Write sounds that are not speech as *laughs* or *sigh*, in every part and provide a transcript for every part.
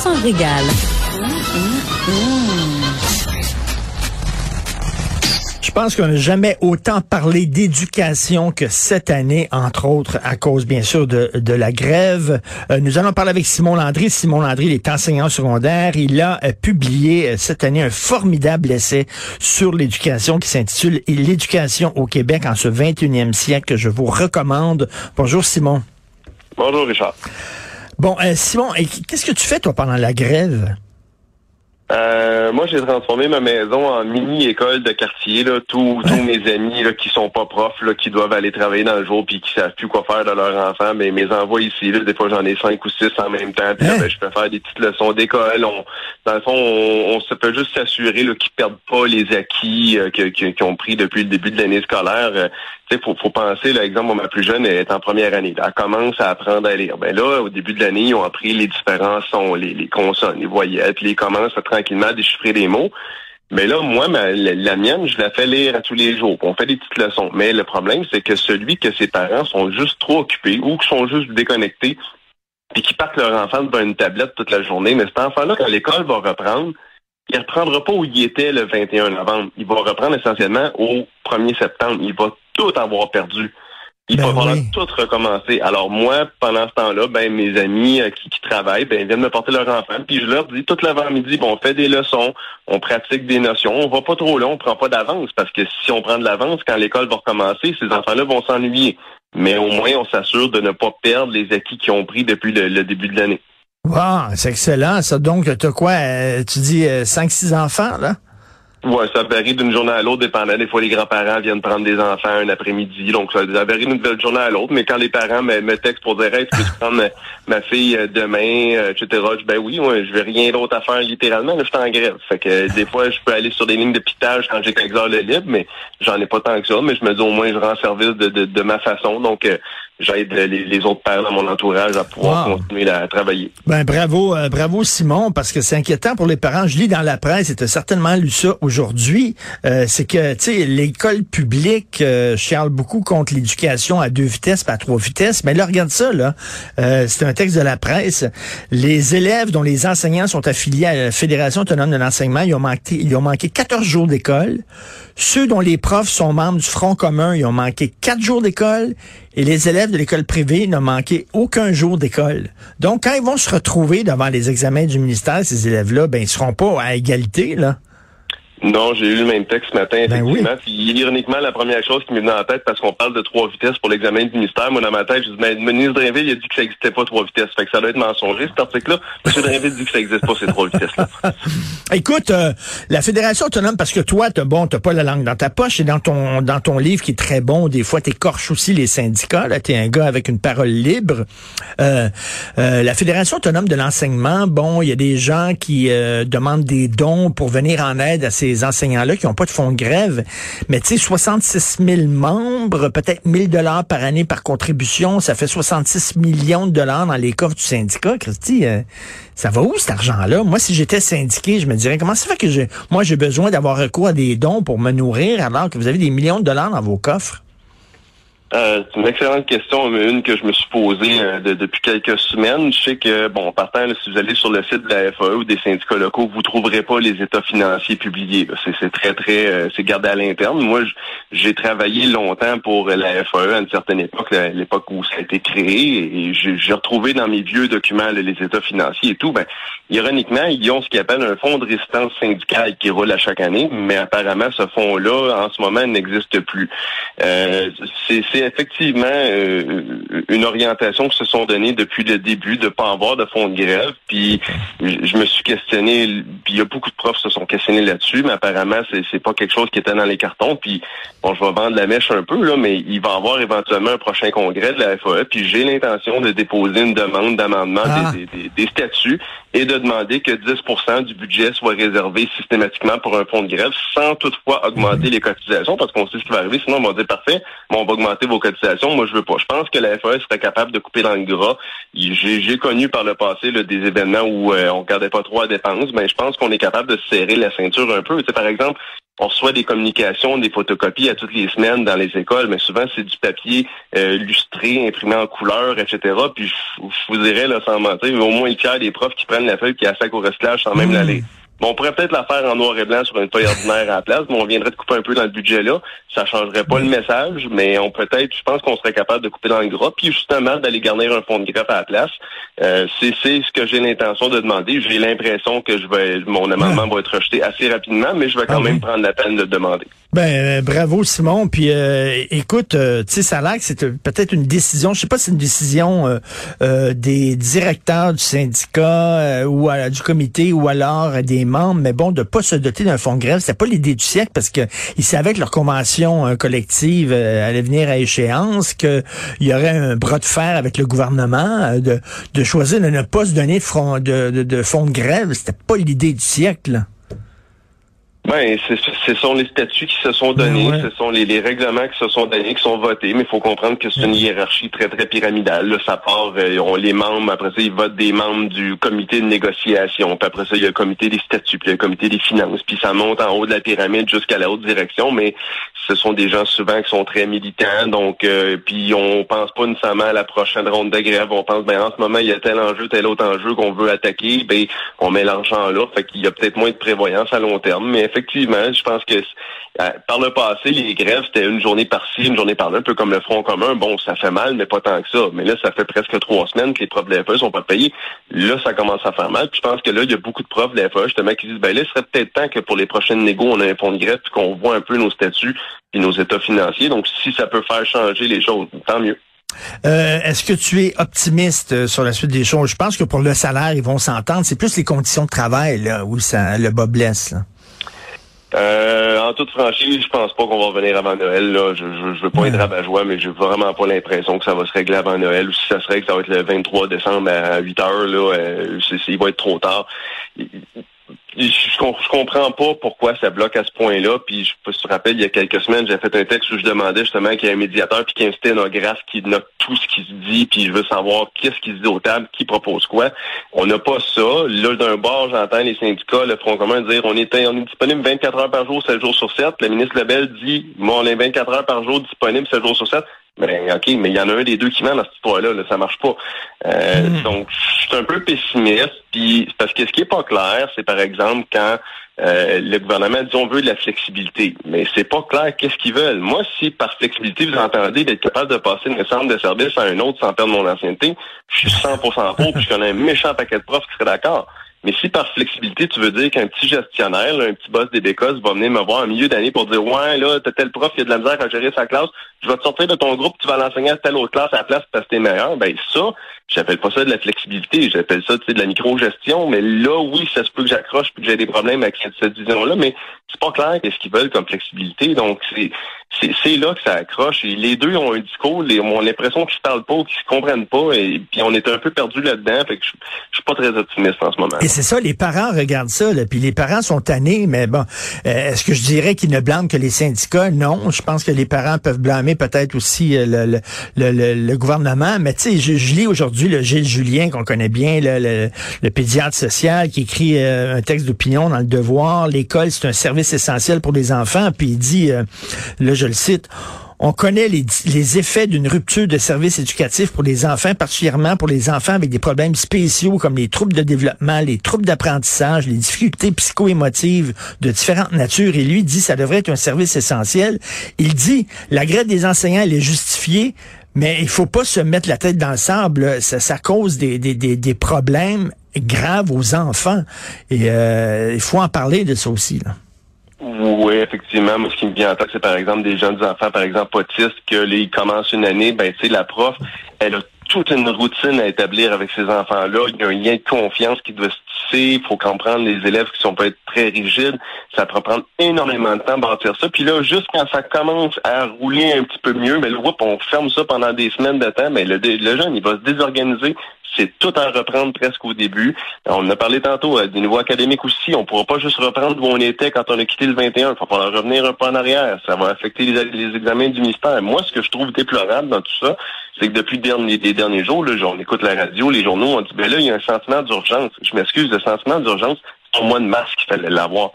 s'en régale. Je pense qu'on n'a jamais autant parlé d'éducation que cette année, entre autres à cause, bien sûr, de, de la grève. Euh, nous allons parler avec Simon Landry. Simon Landry, il est enseignant secondaire. Il a euh, publié euh, cette année un formidable essai sur l'éducation qui s'intitule L'éducation au Québec en ce 21e siècle que je vous recommande. Bonjour Simon. Bonjour Richard. Bon, euh, Simon, qu'est-ce que tu fais toi pendant la grève? Euh, moi, j'ai transformé ma maison en mini-école de quartier. Là. Tous, tous mes amis là, qui sont pas profs, là, qui doivent aller travailler dans le jour puis qui savent plus quoi faire de leurs enfants, mais mes envois ici, là, des fois j'en ai cinq ou six en même temps. Puis là, ben, je peux faire des petites leçons d'école. On, dans le fond, on, on se peut juste s'assurer là, qu'ils perdent pas les acquis euh, qu'ils ont pris depuis le début de l'année scolaire. Tu faut, faut penser, là, exemple, ma plus jeune est en première année. Elle commence à apprendre à lire. Ben là, au début de l'année, ils ont appris les différents sons, les, consonnes, les voyelles, puis ils commencent à tranquillement à déchiffrer des mots. Mais là, moi, la mienne, je la fais lire à tous les jours. On fait des petites leçons. Mais le problème, c'est que celui que ses parents sont juste trop occupés ou qui sont juste déconnectés, puis qui partent leur enfant devant une tablette toute la journée. Mais cet enfant-là, quand l'école va reprendre, il ne reprendra pas où il était le 21 novembre. Il va reprendre essentiellement au 1er septembre. Il va tout avoir perdu. Il Ben va falloir oui. tout recommencer. Alors moi, pendant ce temps-là, ben mes amis euh, qui, qui travaillent, ben ils viennent me porter leur enfant, puis je leur dis tout l'avant-midi, bon, on fait des leçons, on pratique des notions, on va pas trop là, on prend pas d'avance, parce que si on prend de l'avance, quand l'école va recommencer, ces enfants-là vont s'ennuyer. Mais au moins, on s'assure de ne pas perdre les acquis qu'ils ont pris depuis le, le début de l'année. Wow, c'est excellent ça. Donc, t'as quoi? euh, tu dis euh, cinq, six enfants, là? Ouais, ça varie d'une journée à l'autre, dépendant. Des fois, les grands-parents viennent prendre des enfants un après-midi, donc ça, varie d'une journée à l'autre. Mais quand les parents me, me textent pour dire, hey, tu prendre ma, ma fille euh, demain, euh, etc., je dis, ben oui, ouais, je vais rien d'autre à faire littéralement. Là, je suis en grève. Fait que des fois, je peux aller sur des lignes de pitage quand j'ai quelques heures de libre, mais j'en ai pas tant que ça. Mais je me dis, au moins, je rends service de, de, de ma façon. Donc, euh, j'aide les, les autres pères dans mon entourage à pouvoir Wow. continuer à travailler. Ben bravo, euh, bravo Simon, parce que c'est inquiétant pour les parents. Je lis dans la presse, et tu as certainement lu ça aujourd'hui, euh, c'est que tu sais l'école publique euh, chiale beaucoup contre l'éducation à deux vitesses, pas à trois vitesses. Mais là, regarde ça là, Euh, c'est un texte de la presse. Les élèves dont les enseignants sont affiliés à la Fédération autonome de l'enseignement, ils ont manqué, ils ont manqué 14 jours d'école. Ceux dont les profs sont membres du Front commun, ils ont manqué quatre jours d'école. Et les élèves de l'école privée n'ont manqué aucun jour d'école. Donc, quand ils vont se retrouver devant les examens du ministère, ces élèves-là, ben, ils seront pas à égalité, là. Non, j'ai eu le même texte ce matin, Ben effectivement. Puis ironiquement, la première chose qui m'est venue en tête, parce qu'on parle de trois vitesses pour l'examen du ministère, moi dans ma tête, je dis, ben, le ministre Drainville, il a dit que ça n'existait pas trois vitesses. Fait que ça doit être mensonger, cet article-là. Monsieur Drainville dit que ça n'existe pas, ces trois vitesses-là. *laughs* Écoute, euh, la Fédération autonome, parce que toi, t'as bon, t'as pas la langue dans ta poche, et dans ton dans ton livre qui est très bon, des fois t'écorches aussi les syndicats. Là, t'es un gars avec une parole libre. Euh, euh, la Fédération autonome de l'enseignement, bon, il y a des gens qui euh, demandent des dons pour venir en aide à ces enseignants-là qui n'ont pas de fonds de grève. Mais tu sais, 66 000 membres, peut-être 1000 dollars par année par contribution, ça fait 66 millions de dollars dans les coffres du syndicat. Christy, euh, ça va où cet argent-là? Moi, si j'étais syndiqué, je me dirais, comment ça fait que moi, j'ai besoin d'avoir recours à des dons pour me nourrir alors que vous avez des millions de dollars dans vos coffres? Euh, c'est une excellente question, mais une que je me suis posée euh, depuis quelques semaines. Je sais que, bon, partant, si vous allez sur le site de la FAE ou des syndicats locaux, vous trouverez pas les états financiers publiés. C'est très, très, euh, c'est gardé à l'interne. Moi, j'ai travaillé longtemps pour la FAE à une certaine époque, l'époque où ça a été créé, et j'ai retrouvé dans mes vieux documents les états financiers et tout. Ben, ironiquement, ils ont ce qu'ils appellent un fonds de résistance syndicale qui roule à chaque année, mais apparemment, ce fonds-là, en ce moment, n'existe plus. c'est effectivement euh, une orientation que se sont données depuis le début de pas avoir de fonds de grève. Puis je me suis questionné, puis il y a beaucoup de profs se sont questionnés là-dessus, mais apparemment c'est c'est pas quelque chose qui était dans les cartons. Puis bon, je vais vendre la mèche un peu là, mais il va y avoir éventuellement un prochain congrès de la FAE. Puis j'ai l'intention de déposer une demande d'amendement ah. des, statuts et de demander que 10% du budget soit réservé systématiquement pour un fonds de grève, sans toutefois augmenter mhm. les cotisations, parce qu'on sait ce qui va arriver. Sinon, on va dire parfait, on va augmenter vos cotisations. Moi, je veux pas. Je pense que la FAE serait capable de couper dans le gras. J'ai connu par le passé des événements où euh, on gardait pas trop à dépenses, mais je pense qu'on est capable de serrer la ceinture un peu. par exemple, on reçoit des communications, des photocopies à toutes les semaines dans les écoles, mais souvent c'est du papier euh, lustré, imprimé en couleur, etc. Puis je, vous dirais, là, sans mentir, au moins le tiers des profs qui prennent la feuille qui a sac au recyclage sans même mmh. l'aller. Bon, on pourrait peut-être la faire en noir et blanc sur une feuille ordinaire à la place, mais on viendrait de couper un peu dans le budget là. Ça changerait pas le message, mais on peut-être, je pense qu'on serait capable de couper dans le gras, puis justement d'aller garnir un fond de greffe à la place. Euh, c'est ce que j'ai l'intention de demander. J'ai l'impression que je vais mon amendement va être rejeté assez rapidement, mais je vais quand ah même prendre la peine de le demander. Ben euh, bravo Simon. Puis euh, écoute, tu sais, ça a l'air que c'est peut-être une décision. Je sais pas si c'est une décision des directeurs du syndicat ou du comité ou alors des mais bon, de pas se doter d'un fonds de grève, c'est pas l'idée du siècle parce que ils savaient que leur convention euh, collective euh, allait venir à échéance, qu'il y aurait un bras de fer avec le gouvernement, euh, de, choisir de ne pas se donner de, de, de fonds de grève, c'était pas l'idée du siècle. Ben, ce sont les statuts qui se sont donnés, ce sont les, les, règlements qui se sont donnés, qui sont votés, mais il faut comprendre que c'est une hiérarchie très, très pyramidale. Là, ça part, euh, on les membres, après ça, ils votent des membres du comité de négociation, puis après ça, il y a le comité des statuts, puis il y a le comité des finances, puis ça monte en haut de la pyramide jusqu'à la haute direction, mais ce sont des gens souvent qui sont très militants, donc euh, puis on pense pas nécessairement à la prochaine ronde de grève, on pense, ben en ce moment, il y a tel enjeu, tel autre enjeu qu'on veut attaquer, ben on met l'argent là, fait qu'il y a peut-être moins de prévoyance à long terme, mais effectivement, je pense que euh, par le passé, les grèves, c'était une journée par-ci, une journée par-là, un peu comme le Front commun. Bon, ça fait mal, mais pas tant que ça. Mais là, ça fait presque trois semaines que les profs de l'FE sont pas payés. Là, ça commence à faire mal. Puis je pense que là, il y a beaucoup de profs de l'FE, justement, qui disent, ben là, il serait peut-être temps que pour les prochaines négos, on ait un fonds de grève, puis qu'on voit un peu nos statuts et nos états financiers. Donc, si ça peut faire changer les choses, tant mieux. Euh, Est-ce que tu es optimiste euh, sur la suite des choses? Je pense que pour le salaire, ils vont s'entendre. C'est plus les conditions de travail là, où ça, le bas blesse. Là. Euh, en toute franchise, je pense pas qu'on va revenir avant Noël. Là. Je, je, veux pas être rabat-joie, mais j'ai vraiment pas l'impression que ça va se régler avant Noël. Ou si ça serait que ça va être le 23 décembre à 8 heures, là, euh, il va être trop tard je, je, comprends pas pourquoi ça bloque à ce point-là. Puis je, je me rappelle, il y a quelques semaines, j'ai fait un texte où je demandais justement qu'il y ait un médiateur puis qu'il y ait un sténographe qui note tout ce qui se dit, puis je veux savoir qu'est-ce qui se dit aux tables, qui propose quoi. On n'a pas ça. Là, d'un bord, j'entends les syndicats, le Front commun dire on est, on est disponible 24 heures par jour, 7 jours sur 7. Le ministre Lebel dit bon, on est 24 heures par jour disponible, 7 jours sur 7. Ben, OK, mais il y en a un des deux qui ment dans cette histoire-là, là, ça marche pas. Euh, hmm. Donc, je suis un peu pessimiste, puis parce que ce qui est pas clair, c'est par exemple quand euh, le gouvernement dit on veut de la flexibilité, mais c'est pas clair qu'est-ce qu'ils veulent. Moi, si par flexibilité vous entendez d'être capable de passer d'un centre de service à un autre sans perdre mon ancienneté, je suis 100% pour, puis je connais un méchant paquet de profs qui seraient d'accord. Mais si par flexibilité, tu veux dire qu'un petit gestionnaire, un petit boss des bécosses va venir me voir en milieu d'année pour dire Ouais, là, t'as tel prof qui a de la misère à gérer sa classe, je vais te sortir de ton groupe, tu vas l'enseigner à telle autre classe à la place parce que t'es meilleur. Ben ça, j'appelle pas ça de la flexibilité, j'appelle ça de la micro-gestion. Mais là, oui, ça se peut que j'accroche puis que j'ai des problèmes avec cette, vision-là, mais c'est pas clair qu'est-ce qu'ils veulent comme flexibilité. Donc c'est là que ça accroche. Et les deux ont un discours, les, ont l'impression qu'ils se parlent pas, qu'ils se comprennent pas, et puis on est un peu perdu là-dedans. Fait que je, je suis pas très optimiste en ce moment. Et c'est ça, les parents regardent ça, là, puis les parents sont tannés, mais bon, euh, est-ce que je dirais qu'ils ne blâment que les syndicats? Non, je pense que les parents peuvent blâmer peut-être aussi euh, le, le, le, gouvernement, mais tu sais, je, lis aujourd'hui le Gilles Julien, qu'on connaît bien, le, pédiatre social, qui écrit euh, un texte d'opinion dans le Devoir, l'école, c'est un service essentiel pour les enfants, puis il dit, là, je le cite, on connaît les, les effets d'une rupture de service éducatif pour les enfants, particulièrement pour les enfants avec des problèmes spéciaux comme les troubles de développement, les troubles d'apprentissage, les difficultés psycho-émotives de différentes natures. Et lui dit ça devrait être un service essentiel. Il dit la grève des enseignants, elle est justifiée, mais il faut pas se mettre la tête dans le sable. Ça, ça cause des, des, des, des problèmes graves aux enfants. Et euh, il faut en parler de ça aussi. Là. Oui, effectivement. Moi, ce qui me vient en tête, c'est par exemple des jeunes enfants, par exemple autistes, que ils commencent une année, ben tu sais, la prof, elle a toute une routine à établir avec ces enfants-là. Il y a un lien de confiance qui doit se Il faut comprendre les élèves qui sont pas être très rigides. Ça peut prendre énormément de temps de bâtir ça. Puis là, juste quand ça commence à rouler un petit peu mieux, mais ben, là, on ferme ça pendant des semaines de temps, mais le, le jeune, il va se désorganiser c'est tout à reprendre presque au début. On en a parlé tantôt euh, du niveau académique aussi. On ne pourra pas juste reprendre où on était quand on a quitté le 21. Il va falloir revenir un peu en arrière. Ça va affecter les, examens du ministère. Moi, ce que je trouve déplorable dans tout ça, c'est que depuis les derniers jours, là, on écoute la radio, les journaux, on dit, ben là, il y a un sentiment d'urgence. Je m'excuse, le sentiment d'urgence, c'est au mois de mars qu'il fallait l'avoir.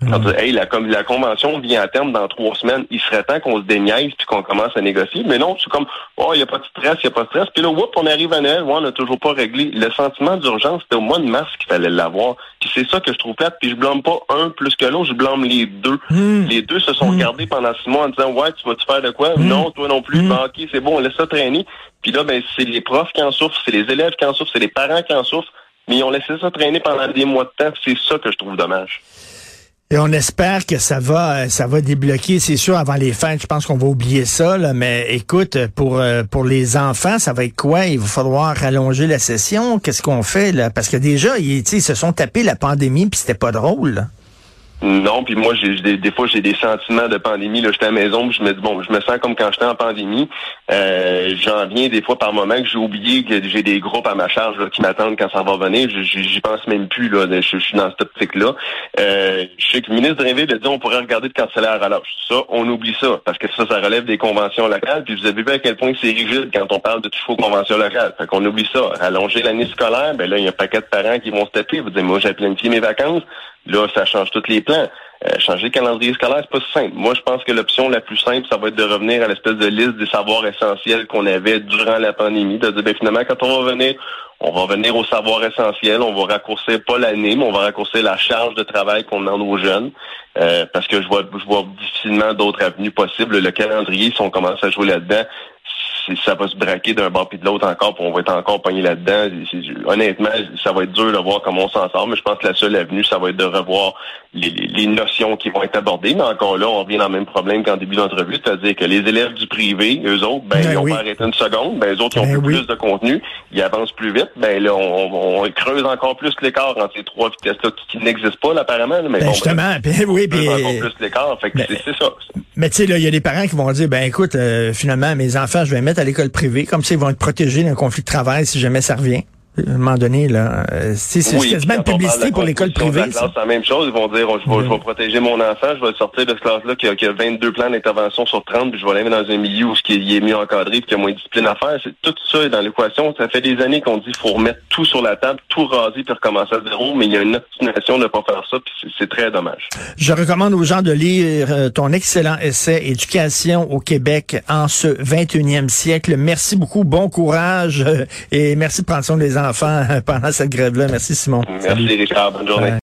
Quand, hey, la, comme, la convention vient à terme dans trois semaines, il serait temps qu'on se déniaise puis qu'on commence à négocier. Mais non, c'est comme, oh, il n'y a pas de stress, il n'y a pas de stress. Puis là, whoop, on arrive à Noël, ouais, on n'a toujours pas réglé. Le sentiment d'urgence, c'était au mois de mars qu'il fallait l'avoir. Puis c'est ça que je trouve plate. Puis je blâme pas un plus que l'autre, je blâme les deux. Hmm. Les deux se sont regardés hmm. pendant six mois en disant, ouais, tu vas-tu faire de quoi? Hmm. Non, toi non plus. Ben, ok, c'est bon, on laisse ça traîner. Puis là, ben, c'est les profs qui en souffrent, c'est les élèves qui en souffrent, c'est les parents qui en souffrent. Mais ils ont laissé ça traîner pendant des mois de temps. C'est ça que je trouve dommage. Et on espère que ça va, euh, ça va débloquer. C'est sûr, avant les fêtes, je pense qu'on va oublier ça. Mais écoute, pour euh, pour les enfants, ça va être quoi? Il va falloir rallonger la session? Qu'est-ce qu'on fait là? Parce que déjà, ils, ils se sont tapés la pandémie, puis c'était pas drôle. Non, puis moi, j'ai des, des fois, j'ai des sentiments de pandémie. Là, j'étais à la maison, je me dis, bon, je me sens comme quand j'étais en pandémie. Euh, J'en viens des fois par moment que j'ai oublié que j'ai des groupes à ma charge là, qui m'attendent quand ça va venir. J'y pense même plus. Là, je, suis dans cette optique-là. Euh, je sais que le ministre Drinville a dit on pourrait regarder de canceller à. Ça, on oublie ça, parce que ça, ça relève des conventions locales. Puis vous avez vu à quel point c'est rigide quand on parle de toucher aux conventions locales. Fait qu'on oublie ça. Allonger l'année scolaire, ben là, il y a un paquet de parents qui vont se taper. Vous dites, moi, j'ai planifié mes vacances. Là, ça change tous les plans. Euh, changer le calendrier scolaire, c'est pas si simple. Moi, je pense que l'option la plus simple, ça va être de revenir à l'espèce de liste des savoirs essentiels qu'on avait durant la pandémie. De dire, ben, finalement, quand on va venir, on va venir aux savoirs essentiels, on va raccourcir pas l'année, mais on va raccourcir la charge de travail qu'on a aux jeunes. Euh, parce que je vois, je vois difficilement d'autres avenues possibles. Le calendrier, si on commence à jouer là-dedans, ça va se braquer d'un bord puis de l'autre encore, puis on va être encore pogné là-dedans. Honnêtement, ça va être dur de voir comment on s'en sort, mais je pense que la seule avenue, ça va être de revoir les, notions qui vont être abordées. Mais encore là, on revient dans le même problème qu'en début d'entrevue, c'est-à-dire que les élèves du privé, eux autres, ben, ben ils ont pas arrêté une seconde, ben, eux autres, ils ont ben plus de contenu, ils avancent plus vite, ben là, on, creuse encore plus l'écart entre ces trois vitesses-là qui, n'existent pas, là, apparemment. mais ben, justement, *laughs* oui, puis... encore plus l'écart, fait que c'est ça. Mais tu sais, là, il y a des parents qui vont dire, ben écoute, euh, finalement, mes enfants, je vais mettre à l'école privée, comme ça, ils vont être protégés d'un conflit de travail si jamais ça revient à un moment donné, là, euh, c'est quasiment une publicité pour l'école privée. C'est la même chose. Ils vont dire, je, vais, je vais protéger mon enfant, je vais sortir de ce classe-là qui a, qui a 22 plans d'intervention sur 30, puis je vais aller dans un milieu où il est mieux encadré, puis qu'il y a moins de discipline à faire. C'est tout ça est dans l'équation. Ça fait des années qu'on dit qu'il faut remettre tout sur la table, tout raser, puis recommencer à zéro, mais il y a une obstination de ne pas faire ça, puis c'est très dommage. Je recommande aux gens de lire euh, ton excellent essai Éducation au Québec en ce 21e siècle. Merci beaucoup, bon courage, euh, et merci de prendre soin des enfants pendant cette grève-là. Merci, Simon. Merci, Richard. Bonne journée.